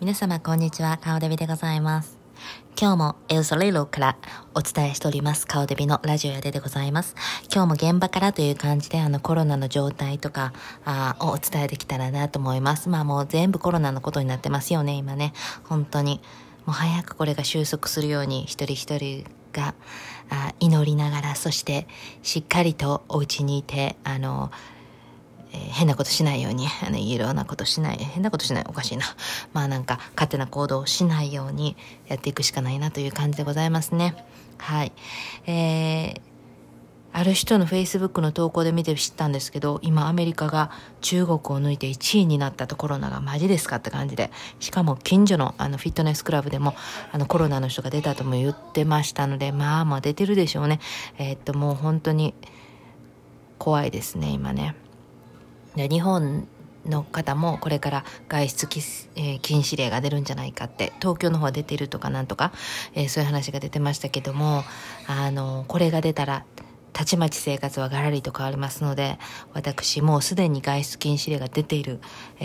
皆様こんにちは、顔デビでございます。今日もエルソレロからお伝えしております、顔デビのラジオやででございます。今日も現場からという感じであのコロナの状態とかあをお伝えできたらなと思います。まあもう全部コロナのことになってますよね、今ね。本当に。もう早くこれが収束するように一人一人があ祈りながら、そしてしっかりとお家にいて、あの、えー変なことしないように、あ の、いろんなことしない、変なことしない、おかしいな。まあなんか、勝手な行動をしないようにやっていくしかないなという感じでございますね。はい。えー、ある人の Facebook の投稿で見て知ったんですけど、今アメリカが中国を抜いて1位になったとコロナがマジですかって感じで、しかも近所のあのフィットネスクラブでもあのコロナの人が出たとも言ってましたので、まあまあ出てるでしょうね。えーっともう本当に怖いですね、今ね。で日本の方もこれから外出き、えー禁止令が出るんじゃないかって東京の方は出てるとかなんとか、えーそういう話が出てましたけどもあのこれが出たらたちまち生活はガラリと変わりますので私もうすでに外出禁止令が出ている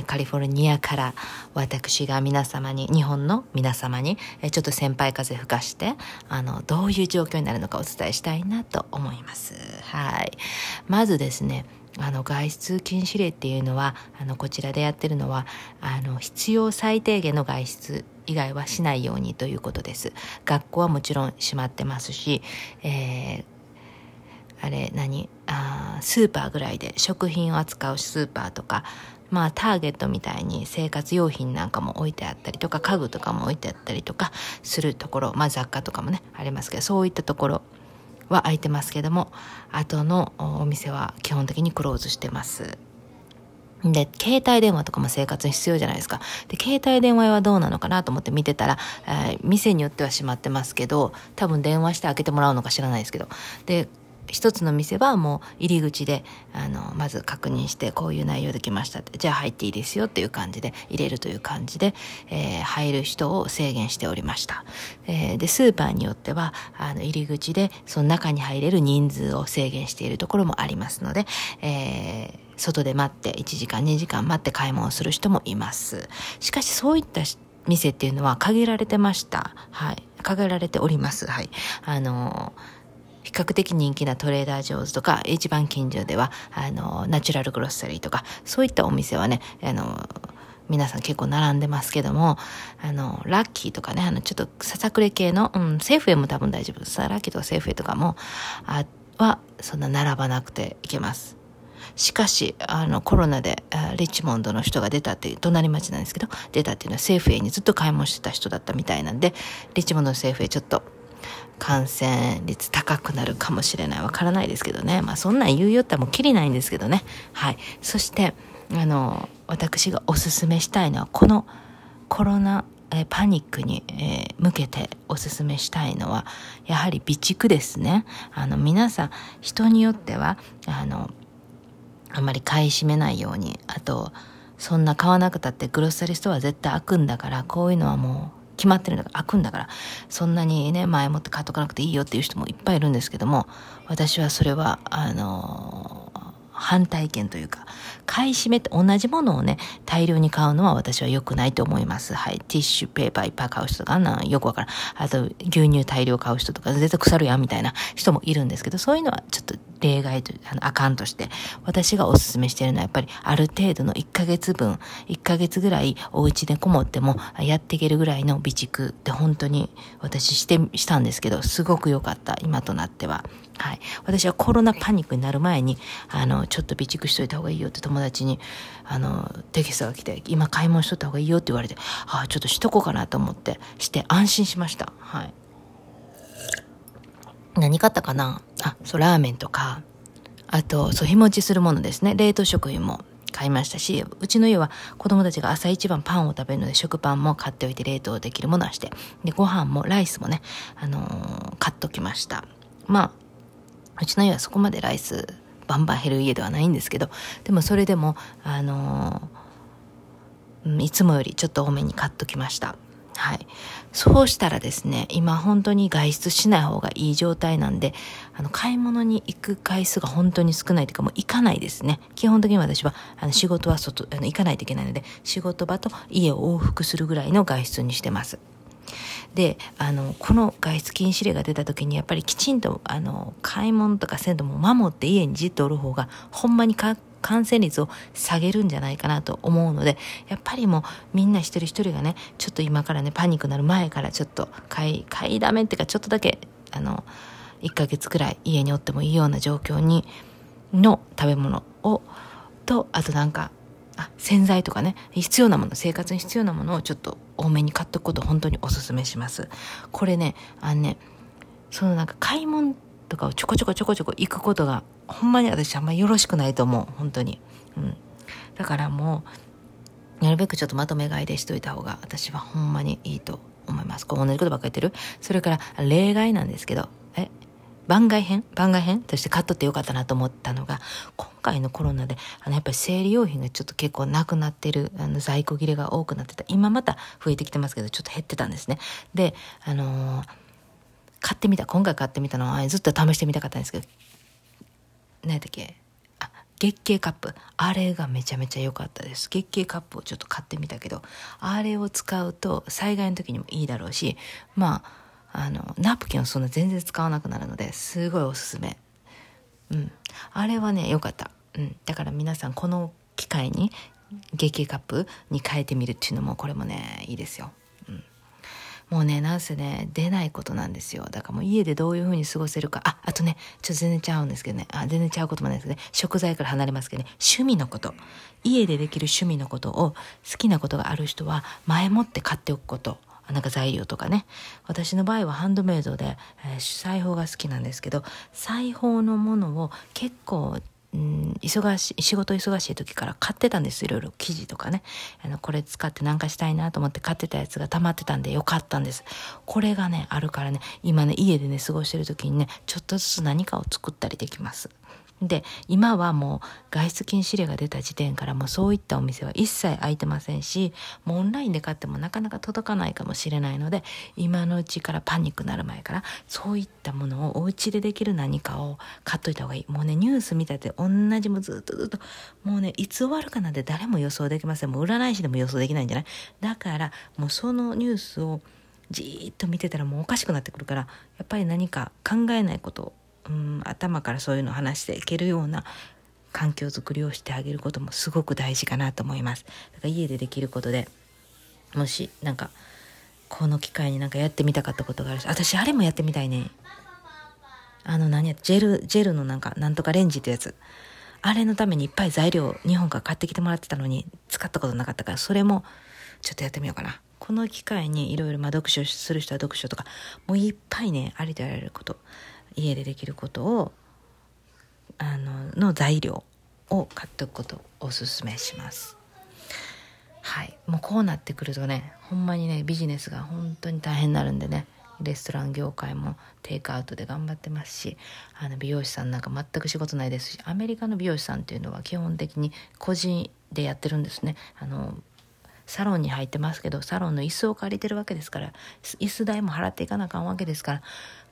カリフォルニアから私が皆様に日本の皆様にちょっと先輩風吹かしてあのどういう状況になるのかお伝えしたいなと思います。はい。まずですねあの外出禁止令っていうのはあのこちらでやってるのはあの必要最低限の外出以外はしないようにということです。学校はもちろん閉まってますし、えーあれ何？あスーパーぐらいで食品を扱うスーパーとかまあターゲットみたいに生活用品なんかも置いてあったりとか家具とかも置いてあったりとかするところまあ雑貨とかもねありますけどそういったところは開いてますけども後のお店は基本的にクローズしてますで、携帯電話とかも生活に必要じゃないですか。で、携帯電話はどうなのかなと思って見てたら、えー店によっては閉まってますけど、多分電話して開けてもらうのか知らないですけど。で、一つの店はもう入り口で、あの、まず確認して、こういう内容できましたって、じゃあ入っていいですよっていう感じで、入れるという感じで、えー入る人を制限しておりました。えーで、スーパーによっては、あの、入り口で、その中に入れる人数を制限しているところもありますので、えー外で待って1時間2時間待って買い物をする人もいます。しかしそういった店っていうのは限られてました。はい。限られております。はい。あの比較的人気なトレーダー・ジョーズとか一番近所ではあのナチュラルグロッサリーとかそういったお店はねあの皆さん結構並んでますけども、あの、ラッキーとかね、あの、ちょっとささくれ系の、うん、セーフウェイも多分大丈夫です。ラッキーとかセーフウェイとかも、あは、そんな並ばなくていけます。しかし、あの、コロナで、リッチモンドの人が出たっていう、隣町なんですけど、出たっていうのはセーフウェイにずっと買い物してた人だったみたいなんで、リッチモンドのセーフウェイちょっと、感染率高くなるかもしれない。わからないですけどね。まあそんなん言うよってもうきりないんですけどね。はい。そして、あの、私がおすすめしたいのは、このコロナ、えパニックに、え向けておすすめしたいのは、やはり備蓄ですね。あの、皆さん、人によっては、あの、あんまり買い占めないように。あと、そんな買わなくたってグロッサリストは絶対開くんだから、こういうのはもう決まってるんだから開くんだから、そんなにね、前もって買っとかなくていいよっていう人もいっぱいいるんですけども、私はそれは、あの反対意見というか、買い占めて同じものをね、大量に買うのは私は良くないと思います。はい。ティッシュペーパーいっぱい買う人とか、あんなんよくわからん。あと、牛乳大量買う人とか、絶対腐るやんみたいな人もいるんですけど、そういうのはちょっと例外という、あの、あかんとして、私がお勧めしているのはやっぱりある程度の1ヶ月分、1ヶ月ぐらいお家でこもってもやっていけるぐらいの備蓄って本当に私して、したんですけど、すごく良かった、今となっては。はい。私はコロナパニックになる前に、あの、ちょっと備蓄しといた方がいいよって友達に、あの、テキストが来て、今買い物しとった方がいいよって言われて、ああ、ちょっとしとこうかなと思って、して安心しました。はい。何買ったかな？あ、そう、ラーメンとか、あと、そう、日持ちするものですね。冷凍食品も買いましたし、うちの家は子供たちが朝一番パンを食べるので、食パンも買っておいて冷凍できるものはして、で、ご飯もライスもね、あのー買っときました。まあ、うちの家はそこまでライスバンバン減る家ではないんですけど、でもそれでも、あのーいつもよりちょっと多めに買っときました。はい。そうしたらですね、今本当に外出しない方がいい状態なんで、あの、買い物に行く回数が本当に少ないというか、もう行かないですね。基本的に私は、あの、仕事は外、あの、行かないといけないので、仕事場と家を往復するぐらいの外出にしてます。であのこの外出禁止令が出た時にやっぱりきちんとあの買い物とかせんとも守って家にじっとおる方がほんまにか感染率を下げるんじゃないかなと思うので、やっぱりもうみんな一人一人がね、ちょっと今からね、パニックになる前からちょっと買い、買いだめっていうかちょっとだけ、あの、1ヶ月くらい家におってもいいような状況に、の食べ物を、と、あとなんか、あ、洗剤とかね、必要なもの、生活に必要なものをちょっと多めに買っとくこと本当におすすめします。これね、あのね、そのなんか買い物とかをちょこちょこちょこちょこ行くことがほんまに私あんまよろしくないと思う本当に、うん、だからもうなるべくちょっとまとめ買いでしといた方が私はほんまにいいと思います。こう同じことばっかり言ってる？それから例外なんですけど番外編？番外編？として買っとってよかったなと思ったのが今回のコロナであのやっぱり生理用品がちょっと結構なくなってるあの在庫切れが多くなってた。今また増えてきてますけどちょっと減ってたんですね。であのー買ってみた、今回買ってみたのは、ずっと試してみたかったんですけど、何やったっけ？あ、月経カップ。あれがめちゃめちゃ良かったです。月経カップをちょっと買ってみたけど、あれを使うと災害の時にもいいだろうし、まあ、あの、ナプキンをそんな全然使わなくなるので、すごいおすすめ。うん。あれはね、良かった。うん。だから皆さん、この機会に、月経カップに変えてみるっていうのも、これもね、いいですよ。うんもうね、なんせね、出ないことなんですよ。だからもう家でどういう風に過ごせるか。あ、あとね、ちょっと全然ちゃうんですけどね。あ、全然ちゃうこともないですけどね。食材から離れますけどね。趣味のこと。家でできる趣味のことを好きなことがある人は前もって買っておくこと。なんか材料とかね。私の場合はハンドメイドで、えー、裁縫が好きなんですけど、裁縫のものを結構うん、忙しい、仕事忙しい時から買ってたんです。いろいろ生地とかね。あの、これ使ってなんかしたいなと思って買ってたやつが溜まってたんでよかったんです。これがね、あるからね、今ね、家でね、過ごしてる時にね、ちょっとずつ何かを作ったりできます。で今はもう外出禁止令が出た時点からもうそういったお店は一切開いてませんしもうオンラインで買ってもなかなか届かないかもしれないので今のうちからパニックになる前からそういったものをお家でできる何かを買っといた方がいい。もうねニュース見たって同じもずっとずっともうねいつ終わるかなんて誰も予想できません。もう占い師でも予想できないんじゃない？だからもうそのニュースをじーっと見てたらもうおかしくなってくるからやっぱり何か考えないことうん頭からそういうのを話していけるような環境づくりをしてあげることもすごく大事かなと思います。だから家でできることでもしなんかこの機会になんかやってみたかったことがあるし私あれもやってみたいね。あの何やジェルジェルのなんかなんとかレンジってやつあれのためにいっぱい材料日本から買ってきてもらってたのに使ったことなかったからそれもちょっとやってみようかなこの機会にいろいろ読書する人は読書とかもういっぱいねありとあらゆること家でできることをあのの材料を買っておくことをおすすめします。はい、もうこうなってくるとねほんまにねビジネスが本当に大変になるんでねレストラン業界もテイクアウトで頑張ってますしあの美容師さんなんか全く仕事ないですしアメリカの美容師さんっていうのは基本的に個人でやってるんですねあのサロンに入ってますけどサロンの椅子を借りてるわけですから椅子代も払っていかなあかんわけですから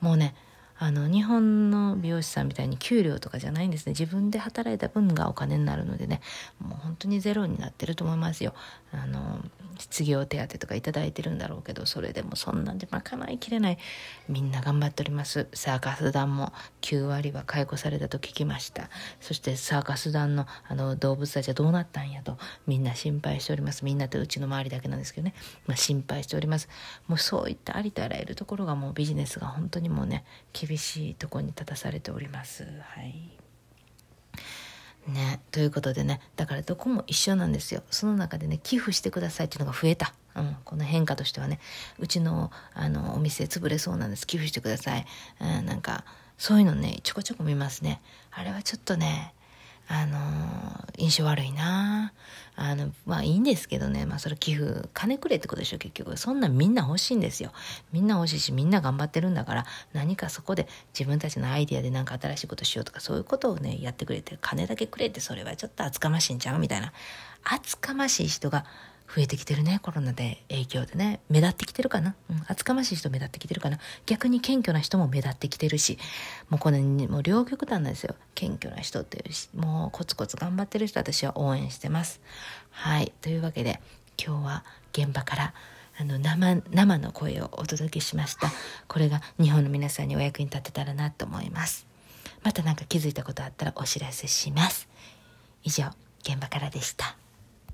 もうねあの日本の美容師さんみたいに給料とかじゃないんですね。自分で働いた分がお金になるのでね。もう本当にゼロになってると思いますよ。あの失業手当とか頂いてるんだろうけどそれでもそんなんで賄いきれない。みんな頑張っております。サーカス団も9割は解雇されたと聞きました。そしてサーカス団のあの動物たちはどうなったんやとみんな心配しております。みんなとうちの周りだけなんですけどね、まあ、心配しております。もうそういったありとあらゆるところがもうビジネスが本当にもうね厳しいとこに立たされております。はい。ね、ということでねだからどこも一緒なんですよ。その中でね寄付してくださいっていうのが増えた、うん、この変化としてはね。うちのあのお店潰れそうなんです。寄付してください、うん、なんかそういうのねちょこちょこ見ますね。あれはちょっとねあの印象悪いな。あのまあいいんですけどね。まあそれ寄付金くれってことでしょ結局。そんなみんな欲しいんですよ。みんな欲しいしみんな頑張ってるんだから何かそこで自分たちのアイディアで何か新しいことしようとかそういうことをねやってくれて金だけくれってそれはちょっと厚かましいんちゃう？みたいな。厚かましい人が増えてきてるね、コロナで影響でね。目立ってきてるかな？うん、厚かましい人目立ってきてるかな？逆に謙虚な人も目立ってきてるし、もうこの、もう両極端なんですよ。謙虚な人っていうし、もうコツコツ頑張ってる人私は応援してます。はい。というわけで、今日は現場からあの生生の声をお届けしましたこれが日本の皆さんにお役に立てたらなと思いますまた何か気づいたことあったらお知らせします以上現場からでした